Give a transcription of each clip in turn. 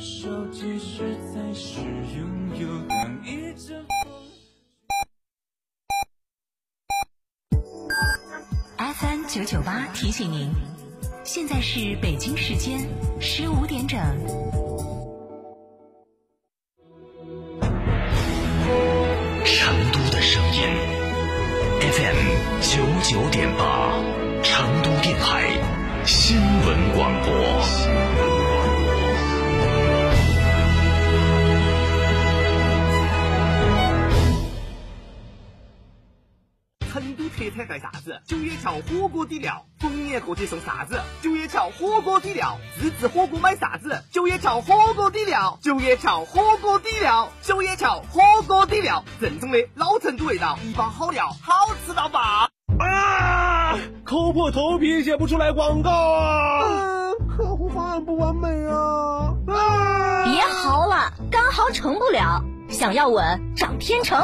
手机实在是拥有当一阵风。FM 九九八提醒您，现在是北京时间十五点整。成都的声音，FM 九九点八，成都电台新闻广播。成都特产干啥子？九叶桥火锅底料，逢年过节送啥子？九叶桥火锅底料，自制火锅买啥子？九叶桥火锅底料，九叶桥火锅底料，九叶桥火锅底料，正宗的老成都味道，一包好料，好吃到爆！啊！抠破头皮写不出来广告啊！嗯，客户方案不完美啊！啊！别嚎了，干嚎成不了，想要稳找天成。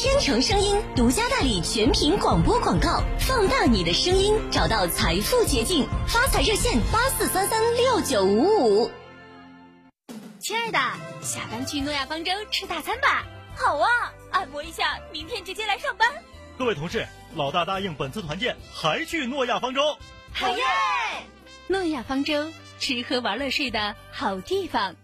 天成声音独家代理全屏广播广告，放大你的声音，找到财富捷径。发财热线八四三三六九五五。亲爱的，下班去诺亚方舟吃大餐吧。好啊，按摩一下，明天直接来上班。各位同事，老大答应本次团建还去诺亚方舟。好耶！诺亚方舟，吃喝玩乐睡的好地方。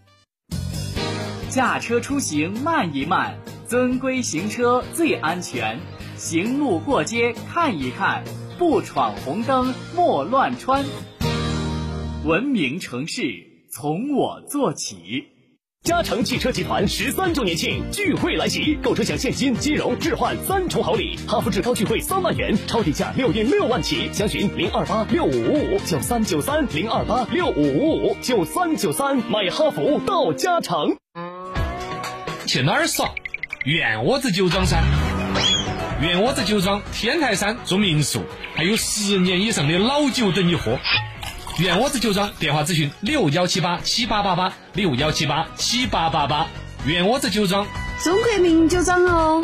驾车出行慢一慢。遵规行车最安全，行路过街看一看，不闯红灯莫乱穿。文明城市从我做起。嘉诚汽车集团十三周年庆聚会来袭，购车享现金、金融置换三重好礼，哈弗志高聚会三万元，超低价六点六万起，详询零二八六五五五九三九三零二八六五五五九三九三，买哈弗到嘉诚。去哪儿耍？院窝子酒庄噻，院窝子酒庄天台山做民宿，还有十年以上的老酒等你喝。院窝子酒庄电话咨询六幺七八七八八八六幺七八七八八八。院窝子酒庄，中国名酒庄哦。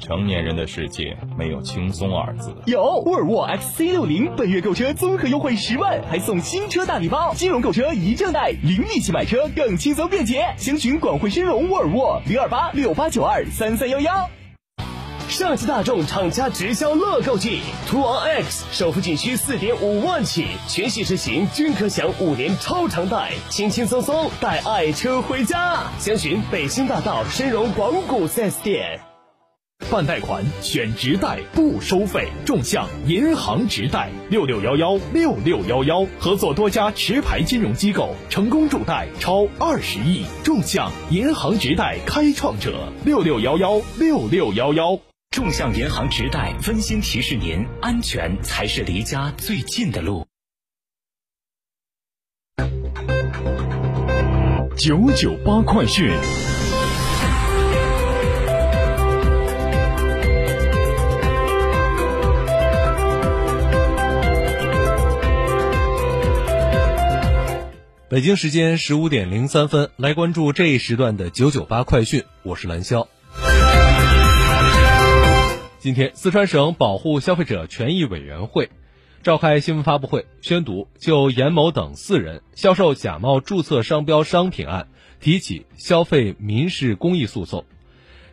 成年人的世界没有轻松二字。有沃尔沃 XC 六零，本月购车综合优惠十万，还送新车大礼包，金融购车一证贷，零利息买车更轻松便捷。详询广汇深融沃尔沃零二八六八九二三三幺幺。上汽大众厂家直销乐购季，途昂 X 首付仅需四点五万起，全系车型均可享五年超长贷，轻轻松松带爱车回家。详询北新大道深融广谷 4S 店。办贷款选直贷不收费，众享银行直贷六六幺幺六六幺幺，合作多家持牌金融机构，成功助贷超二十亿，众享银行直贷开创者六六幺幺六六幺幺。众享银行直贷温馨提示您：安全才是离家最近的路。九九八快讯。北京时间十五点零三分，来关注这一时段的九九八快讯，我是蓝霄。今天，四川省保护消费者权益委员会召开新闻发布会，宣读就严某等四人销售假冒注册商标商品案提起消费民事公益诉讼。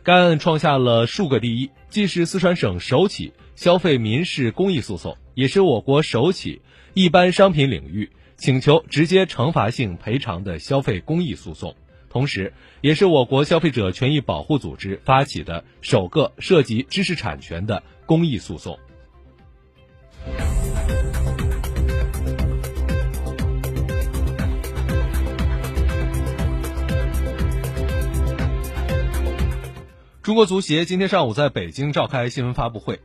该案创下了数个第一，既是四川省首起消费民事公益诉讼，也是我国首起一般商品领域请求直接惩罚性赔偿的消费公益诉讼。同时，也是我国消费者权益保护组织发起的首个涉及知识产权的公益诉讼。中国足协今天上午在北京召开新闻发布会，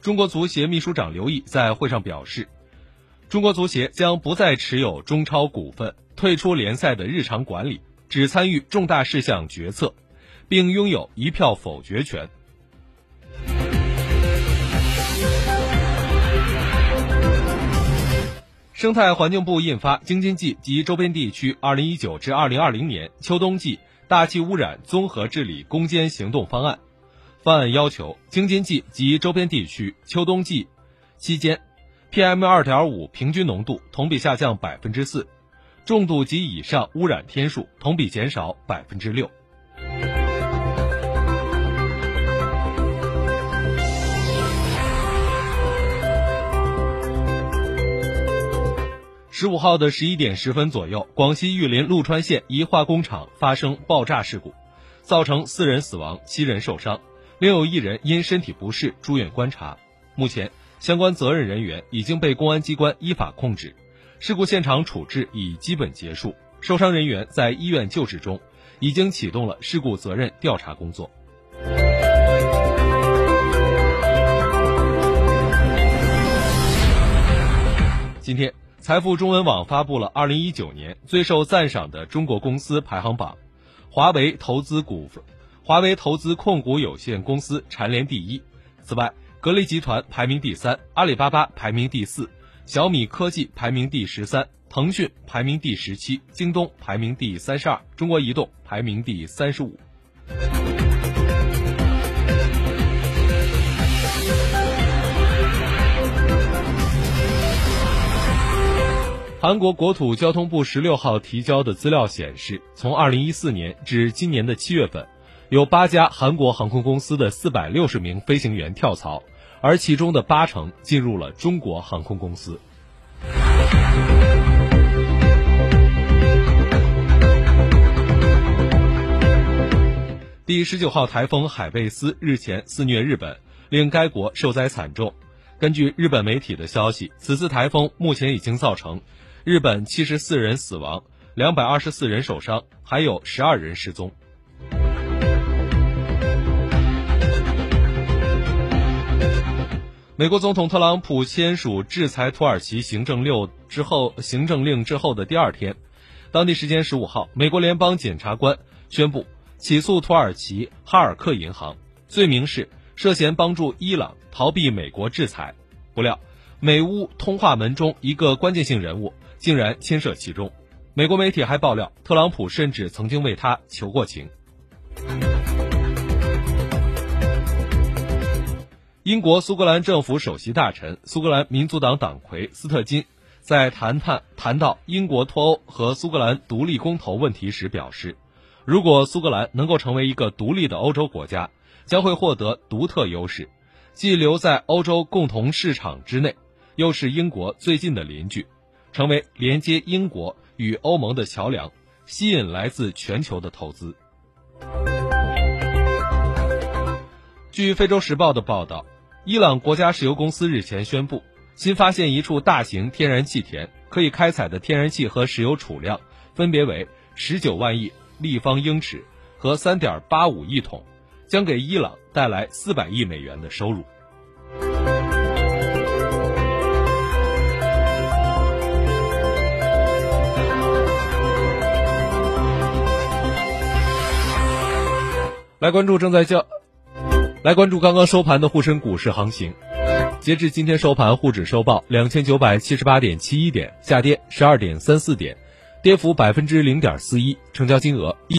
中国足协秘书长刘毅在会上表示，中国足协将不再持有中超股份，退出联赛的日常管理，只参与重大事项决策，并拥有一票否决权。生态环境部印发《京津冀及周边地区2019至2020年秋冬季大气污染综合治理攻坚行动方案》，方案要求京津冀及周边地区秋冬季期间，PM2.5 平均浓度同比下降百分之四，重度及以上污染天数同比减少百分之六。十五号的十一点十分左右，广西玉林陆川县一化工厂发生爆炸事故，造成四人死亡、七人受伤，另有一人因身体不适住院观察。目前，相关责任人员已经被公安机关依法控制，事故现场处置已基本结束，受伤人员在医院救治中，已经启动了事故责任调查工作。今天。财富中文网发布了二零一九年最受赞赏的中国公司排行榜，华为投资股份，华为投资控股有限公司蝉联第一。此外，格力集团排名第三，阿里巴巴排名第四，小米科技排名第十三，腾讯排名第十七，京东排名第三十二，中国移动排名第三十五。韩国国土交通部十六号提交的资料显示，从二零一四年至今年的七月份，有八家韩国航空公司的四百六十名飞行员跳槽，而其中的八成进入了中国航空公司。第十九号台风海贝斯日前肆虐日本，令该国受灾惨重。根据日本媒体的消息，此次台风目前已经造成。日本七十四人死亡，两百二十四人受伤，还有十二人失踪。美国总统特朗普签署制裁土耳其行政六之后，行政令之后的第二天，当地时间十五号，美国联邦检察官宣布起诉土耳其哈尔克银行，罪名是涉嫌帮助伊朗逃避美国制裁。不料，美乌通话门中一个关键性人物。竟然牵涉其中，美国媒体还爆料，特朗普甚至曾经为他求过情。英国苏格兰政府首席大臣、苏格兰民族党党魁斯特金在谈判谈到英国脱欧和苏格兰独立公投问题时表示，如果苏格兰能够成为一个独立的欧洲国家，将会获得独特优势，既留在欧洲共同市场之内，又是英国最近的邻居。成为连接英国与欧盟的桥梁，吸引来自全球的投资。据《非洲时报》的报道，伊朗国家石油公司日前宣布，新发现一处大型天然气田，可以开采的天然气和石油储量分别为十九万亿立方英尺和三点八五亿桶，将给伊朗带来四百亿美元的收入。来关注正在交，来关注刚刚收盘的沪深股市行情。截至今天收盘，沪指收报两千九百七十八点七一点，下跌十二点三四点，跌幅百分之零点四一，成交金额一。